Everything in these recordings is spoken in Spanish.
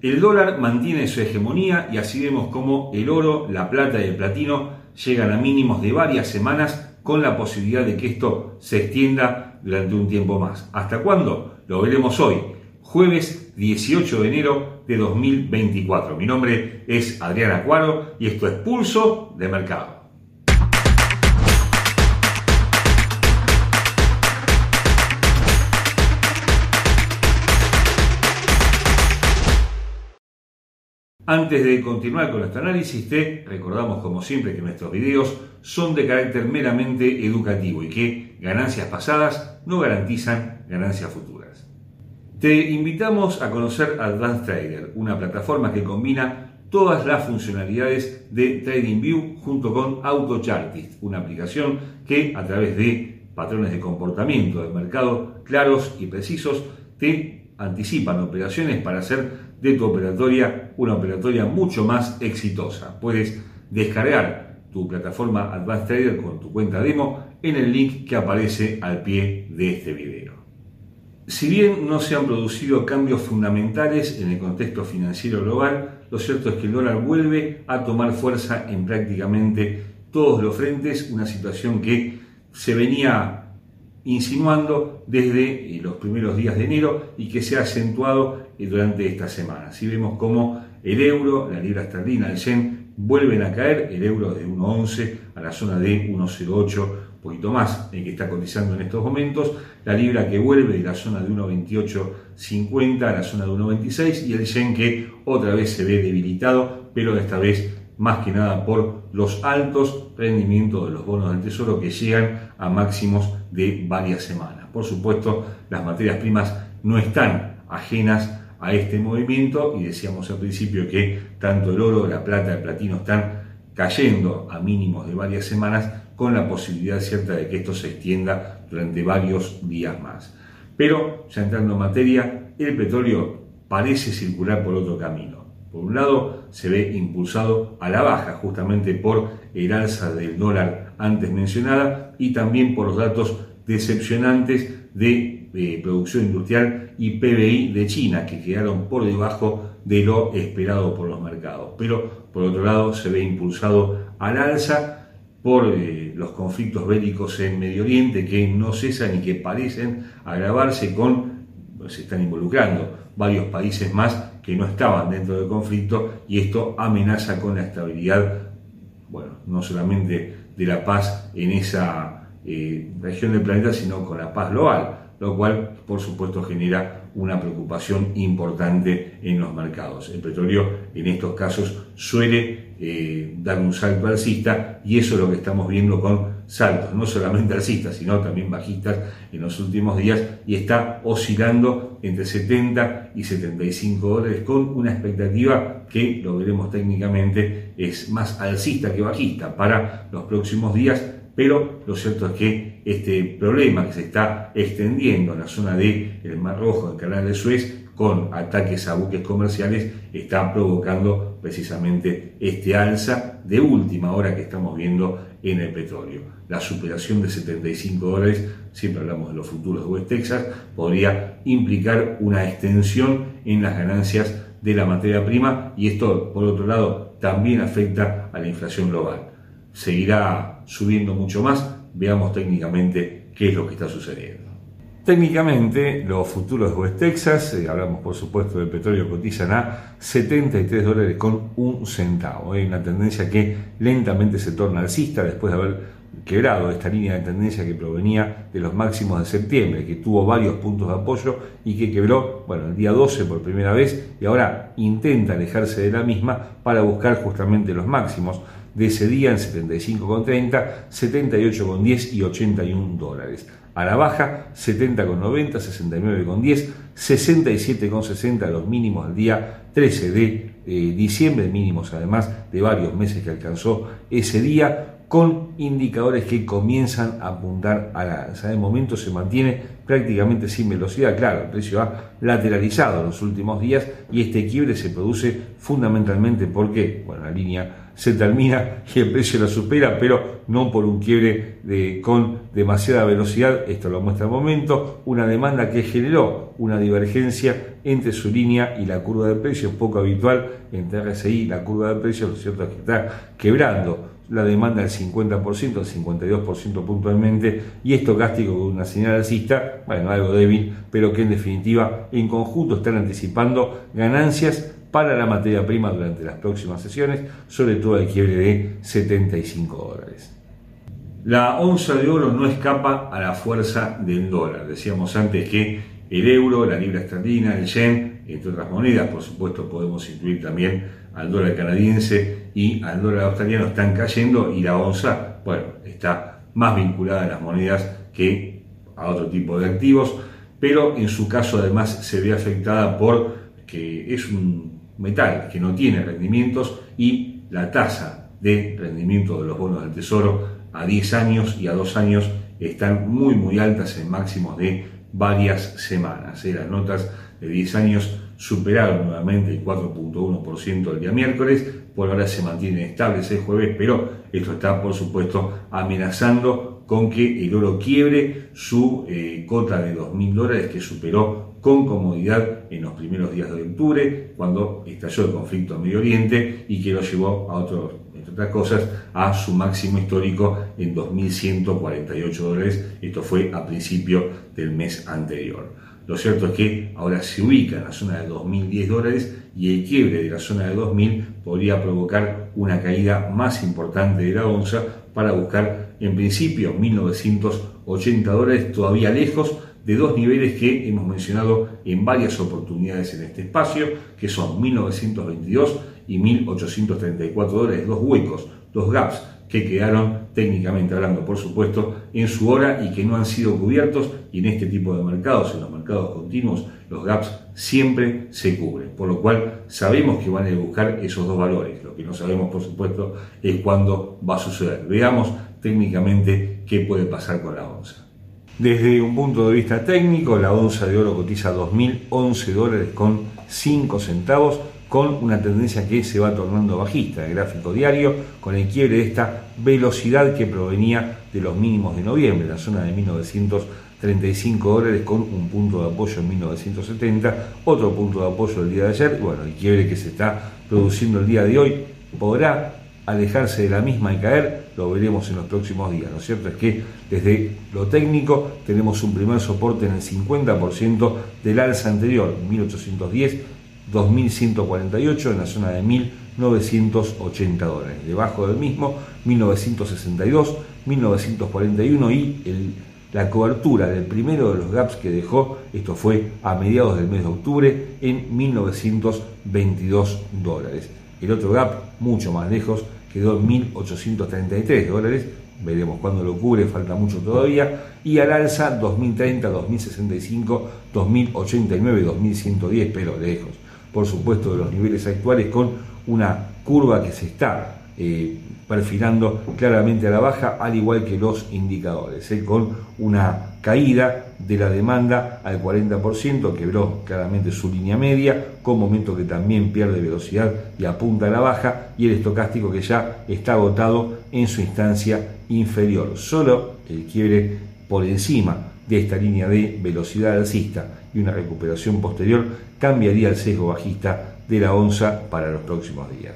El dólar mantiene su hegemonía y así vemos cómo el oro, la plata y el platino llegan a mínimos de varias semanas con la posibilidad de que esto se extienda durante un tiempo más. ¿Hasta cuándo? Lo veremos hoy, jueves 18 de enero de 2024. Mi nombre es Adrián Acuaro y esto es Pulso de Mercado. Antes de continuar con este análisis, te recordamos como siempre que nuestros videos son de carácter meramente educativo y que ganancias pasadas no garantizan ganancias futuras. Te invitamos a conocer Advanced Trader, una plataforma que combina todas las funcionalidades de TradingView junto con AutoChartist, una aplicación que a través de patrones de comportamiento del mercado claros y precisos te anticipan operaciones para hacer de tu operatoria una operatoria mucho más exitosa. Puedes descargar tu plataforma Advanced Trader con tu cuenta demo en el link que aparece al pie de este video. Si bien no se han producido cambios fundamentales en el contexto financiero global, lo cierto es que el dólar vuelve a tomar fuerza en prácticamente todos los frentes, una situación que se venía insinuando desde los primeros días de enero y que se ha acentuado durante esta semana. Si vemos cómo el euro, la libra esterlina, el yen vuelven a caer, el euro de 1.11 a la zona de 1.08, un poquito más, el que está cotizando en estos momentos, la libra que vuelve de la zona de 1.28.50 a la zona de 1.26 y el yen que otra vez se ve debilitado, pero esta vez más que nada por los altos rendimientos de los bonos del tesoro que llegan a máximos de varias semanas. Por supuesto, las materias primas no están ajenas a este movimiento y decíamos al principio que tanto el oro, la plata, el platino están cayendo a mínimos de varias semanas con la posibilidad cierta de que esto se extienda durante varios días más. Pero, ya entrando en materia, el petróleo parece circular por otro camino. Por un lado, se ve impulsado a la baja justamente por el alza del dólar antes mencionada y también por los datos decepcionantes de eh, producción industrial y PBI de China, que quedaron por debajo de lo esperado por los mercados. Pero por otro lado se ve impulsado al alza por eh, los conflictos bélicos en Medio Oriente que no cesan y que parecen agravarse con, se están involucrando varios países más que no estaban dentro del conflicto y esto amenaza con la estabilidad, bueno, no solamente de la paz en esa eh, región del planeta, sino con la paz global, lo cual por supuesto genera una preocupación importante en los mercados. El petróleo en estos casos suele eh, dar un salto alcista y eso es lo que estamos viendo con saltos, no solamente alcistas, sino también bajistas en los últimos días y está oscilando entre 70 y 75 dólares con una expectativa que, lo veremos técnicamente, es más alcista que bajista para los próximos días pero lo cierto es que este problema que se está extendiendo en la zona del el Mar Rojo, el Canal de Suez, con ataques a buques comerciales, está provocando precisamente este alza de última hora que estamos viendo en el petróleo. La superación de 75 dólares, siempre hablamos de los futuros de West Texas, podría implicar una extensión en las ganancias de la materia prima y esto, por otro lado, también afecta a la inflación global. Seguirá subiendo mucho más. Veamos técnicamente qué es lo que está sucediendo. Técnicamente, los futuros de West Texas, eh, hablamos por supuesto del petróleo, cotizan a 73 dólares con un centavo. Hay una tendencia que lentamente se torna alcista después de haber quebrado esta línea de tendencia que provenía de los máximos de septiembre, que tuvo varios puntos de apoyo y que quebró, bueno, el día 12 por primera vez y ahora intenta alejarse de la misma para buscar justamente los máximos de ese día en 75,30, 78,10 y 81 dólares. A la baja, 70,90, 69,10, 67,60 los mínimos del día 13 de eh, diciembre, mínimos además de varios meses que alcanzó ese día, con indicadores que comienzan a apuntar a la alza. De momento se mantiene prácticamente sin velocidad. Claro, el precio ha lateralizado en los últimos días y este quiebre se produce fundamentalmente porque, bueno, la línea se termina y el precio la supera, pero no por un quiebre con demasiada velocidad, esto lo muestra el momento, una demanda que generó una divergencia entre su línea y la curva de precios, poco habitual entre RSI y la curva de precios, lo cierto es que está quebrando la demanda del 50%, el 52% puntualmente, y esto castigo con una señal alcista, bueno, algo débil, pero que en definitiva en conjunto están anticipando ganancias para la materia prima durante las próximas sesiones, sobre todo el quiebre de 75 dólares. La onza de oro no escapa a la fuerza del dólar. Decíamos antes que el euro, la libra esterlina, el yen, entre otras monedas, por supuesto podemos incluir también al dólar canadiense y al dólar australiano, están cayendo y la onza, bueno, está más vinculada a las monedas que a otro tipo de activos, pero en su caso además se ve afectada por que es un metal que no tiene rendimientos y la tasa de rendimiento de los bonos del tesoro a 10 años y a 2 años están muy muy altas en máximos de varias semanas. ¿eh? Las notas de 10 años superaron nuevamente el 4.1% el día miércoles, por ahora se mantiene estable el jueves, pero esto está por supuesto amenazando con que el oro quiebre su eh, cota de 2.000 dólares que superó con comodidad en los primeros días de octubre, cuando estalló el conflicto en Medio Oriente y que lo llevó a otros, otras cosas, a su máximo histórico en 2.148 dólares. Esto fue a principio del mes anterior. Lo cierto es que ahora se ubica en la zona de 2.010 dólares y el quiebre de la zona de 2.000 podría provocar una caída más importante de la onza para buscar en principio 1.980 dólares, todavía lejos de dos niveles que hemos mencionado en varias oportunidades en este espacio, que son 1922 y 1834 dólares, dos huecos, dos gaps que quedaron técnicamente hablando, por supuesto, en su hora y que no han sido cubiertos y en este tipo de mercados, en los mercados continuos, los gaps siempre se cubren, por lo cual sabemos que van a buscar esos dos valores. Lo que no sabemos, por supuesto, es cuándo va a suceder. Veamos técnicamente qué puede pasar con la onza. Desde un punto de vista técnico, la onza de oro cotiza 2.011 dólares con 5 centavos, con una tendencia que se va tornando bajista, el gráfico diario, con el quiebre de esta velocidad que provenía de los mínimos de noviembre, la zona de 1935 dólares con un punto de apoyo en 1970, otro punto de apoyo el día de ayer, bueno, el quiebre que se está produciendo el día de hoy podrá alejarse de la misma y caer, lo veremos en los próximos días. Lo cierto es que desde lo técnico tenemos un primer soporte en el 50% del alza anterior, 1810, 2148 en la zona de 1980 dólares. Debajo del mismo, 1962, 1941 y la cobertura del primero de los gaps que dejó, esto fue a mediados del mes de octubre, en 1922 dólares. El otro gap, mucho más lejos, quedó en 1.833 dólares, veremos cuándo lo cubre, falta mucho todavía, y al alza 2030, 2065, 2089, 2110, pero lejos, por supuesto, de los niveles actuales, con una curva que se está eh, perfilando claramente a la baja, al igual que los indicadores, eh, con una caída de la demanda al 40%, quebró claramente su línea media, con momento que también pierde velocidad y apunta a la baja, y el estocástico que ya está agotado en su instancia inferior. Solo el quiebre por encima de esta línea de velocidad alcista y una recuperación posterior cambiaría el sesgo bajista de la onza para los próximos días.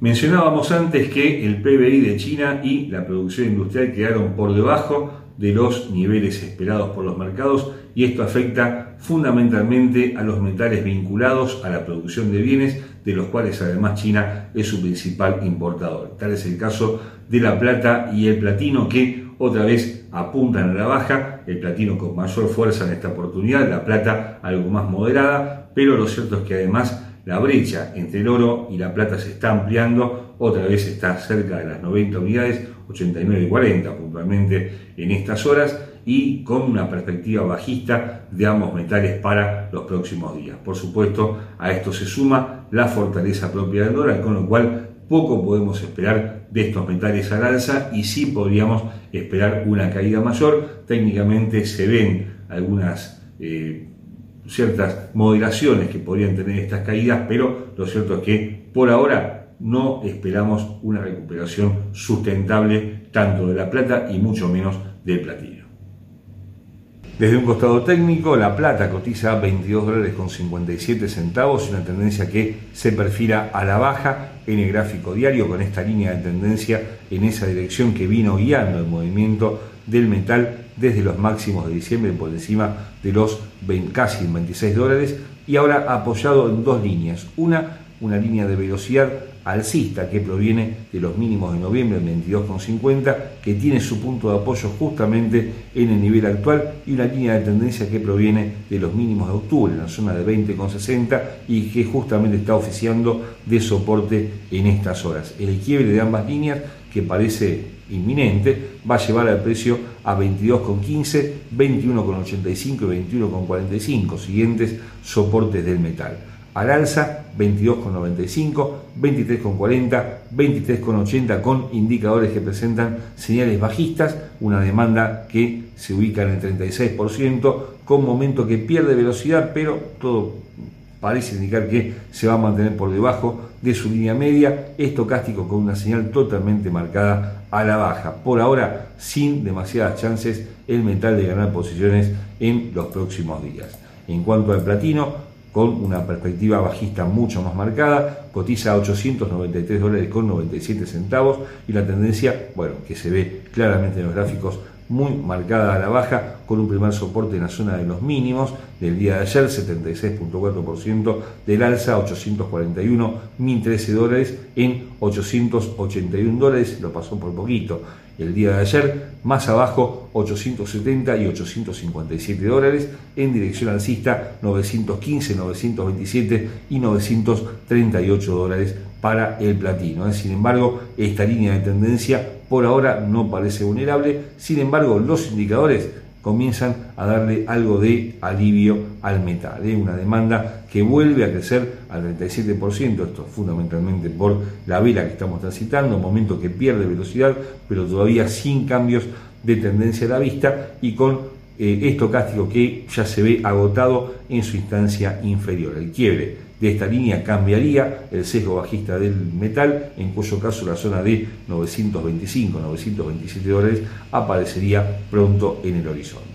Mencionábamos antes que el PBI de China y la producción industrial quedaron por debajo de los niveles esperados por los mercados y esto afecta fundamentalmente a los metales vinculados a la producción de bienes, de los cuales además China es su principal importador. Tal es el caso de la plata y el platino que otra vez apuntan a la baja, el platino con mayor fuerza en esta oportunidad, la plata algo más moderada, pero lo cierto es que además la brecha entre el oro y la plata se está ampliando, otra vez está cerca de las 90 unidades, 89 y 40 puntualmente en estas horas, y con una perspectiva bajista de ambos metales para los próximos días. Por supuesto, a esto se suma la fortaleza propia del dólar, con lo cual poco podemos esperar de estos metales al alza y sí podríamos esperar una caída mayor. Técnicamente se ven algunas eh, ciertas moderaciones que podrían tener estas caídas, pero lo cierto es que por ahora no esperamos una recuperación sustentable tanto de la plata y mucho menos del platino. Desde un costado técnico, la plata cotiza 22 dólares con 57 centavos, una tendencia que se perfila a la baja en el gráfico diario con esta línea de tendencia en esa dirección que vino guiando el movimiento del metal desde los máximos de diciembre por encima de los casi 26 dólares y ahora apoyado en dos líneas. Una, una línea de velocidad alcista que proviene de los mínimos de noviembre en 22,50, que tiene su punto de apoyo justamente en el nivel actual, y una línea de tendencia que proviene de los mínimos de octubre, en la zona de 20,60, y que justamente está oficiando de soporte en estas horas. El quiebre de ambas líneas, que parece inminente, va a llevar al precio a 22,15, 21,85 y 21,45, siguientes soportes del metal al alza 22,95, 23,40, 23,80 con indicadores que presentan señales bajistas, una demanda que se ubica en el 36%, con momento que pierde velocidad, pero todo parece indicar que se va a mantener por debajo de su línea media, estocástico con una señal totalmente marcada a la baja. Por ahora, sin demasiadas chances el metal de ganar posiciones en los próximos días. En cuanto al platino, con una perspectiva bajista mucho más marcada, cotiza a 893 dólares con 97 centavos y la tendencia, bueno, que se ve claramente en los gráficos muy marcada a la baja, con un primer soporte en la zona de los mínimos del día de ayer, 76.4% del alza, 841, 1013 dólares en 881 dólares, lo pasó por poquito el día de ayer, más abajo 870 y 857 dólares, en dirección alcista 915, 927 y 938 dólares para el platino. ¿eh? Sin embargo, esta línea de tendencia por ahora no parece vulnerable, sin embargo los indicadores comienzan a darle algo de alivio al metal, ¿eh? una demanda que vuelve a crecer al 37%, esto fundamentalmente por la vela que estamos transitando, un momento que pierde velocidad, pero todavía sin cambios de tendencia a la vista y con eh, esto cástico que ya se ve agotado en su instancia inferior. El quiebre de esta línea cambiaría el sesgo bajista del metal, en cuyo caso la zona de 925-927 dólares aparecería pronto en el horizonte.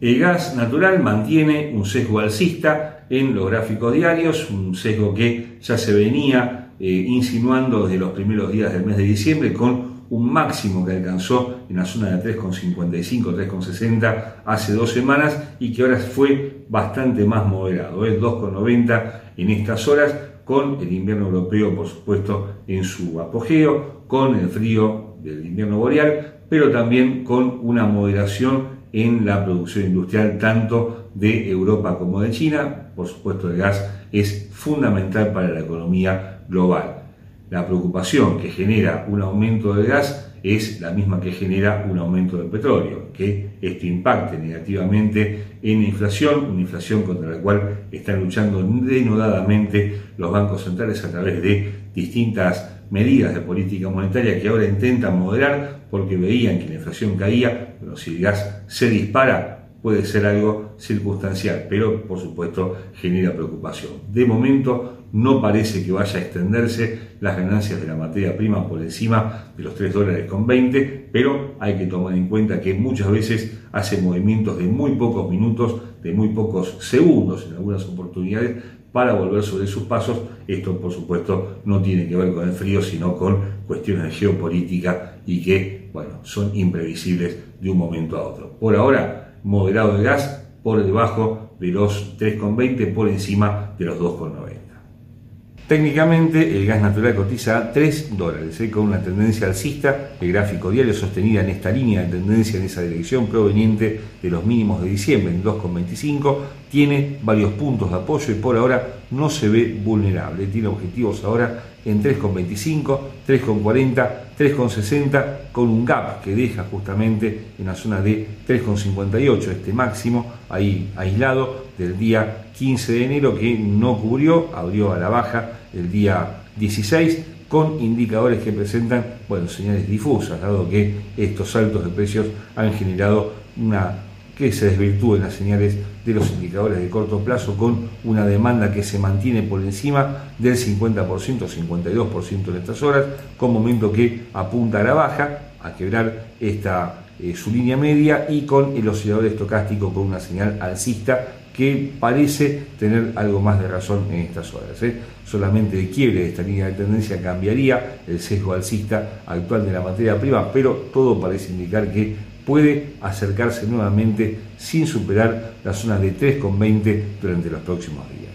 El gas natural mantiene un sesgo alcista en los gráficos diarios, un sesgo que ya se venía eh, insinuando desde los primeros días del mes de diciembre con un máximo que alcanzó en la zona de 3,55, 3,60 hace dos semanas y que ahora fue bastante más moderado, es 2,90 en estas horas, con el invierno europeo, por supuesto, en su apogeo, con el frío del invierno boreal, pero también con una moderación en la producción industrial tanto de Europa como de China. Por supuesto, el gas es fundamental para la economía global. La preocupación que genera un aumento del gas es la misma que genera un aumento del petróleo, que esto impacte negativamente en la inflación, una inflación contra la cual están luchando denodadamente los bancos centrales a través de distintas medidas de política monetaria que ahora intentan moderar porque veían que la inflación caía, pero si el gas se dispara, puede ser algo circunstancial, pero por supuesto genera preocupación. De momento no parece que vaya a extenderse las ganancias de la materia prima por encima de los 3 dólares con 20, pero hay que tomar en cuenta que muchas veces hace movimientos de muy pocos minutos, de muy pocos segundos en algunas oportunidades para volver sobre sus pasos. Esto por supuesto no tiene que ver con el frío, sino con cuestiones de geopolítica y que, bueno, son imprevisibles de un momento a otro. Por ahora, moderado de gas por debajo de los 3,20, por encima de los 2,90. Técnicamente, el gas natural cotiza a 3 dólares, ¿eh? con una tendencia alcista, el gráfico diario sostenida en esta línea de tendencia en esa dirección proveniente de los mínimos de diciembre en 2,25, tiene varios puntos de apoyo y por ahora no se ve vulnerable. Tiene objetivos ahora en 3,25, 3,40, 3,60, con un gap que deja justamente en la zona de 3,58, este máximo ahí aislado del día 15 de enero que no cubrió, abrió a la baja el día 16, con indicadores que presentan bueno, señales difusas, dado que estos saltos de precios han generado una que se desvirtúen las señales de los indicadores de corto plazo con una demanda que se mantiene por encima del 50%, 52% en estas horas, con momento que apunta a la baja, a quebrar esta, eh, su línea media y con el oscilador estocástico con una señal alcista que parece tener algo más de razón en estas horas. ¿eh? Solamente el quiebre de esta línea de tendencia cambiaría el sesgo alcista actual de la materia prima, pero todo parece indicar que puede acercarse nuevamente sin superar la zona de 3,20 durante los próximos días.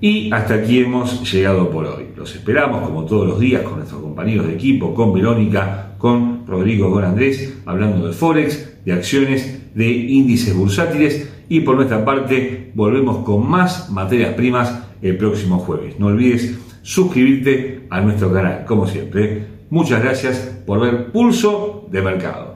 Y hasta aquí hemos llegado por hoy. Los esperamos como todos los días con nuestros compañeros de equipo, con Verónica, con Rodrigo, con Andrés, hablando de Forex, de acciones, de índices bursátiles y por nuestra parte volvemos con más materias primas el próximo jueves. No olvides suscribirte a nuestro canal, como siempre. Muchas gracias por ver Pulso de Mercado.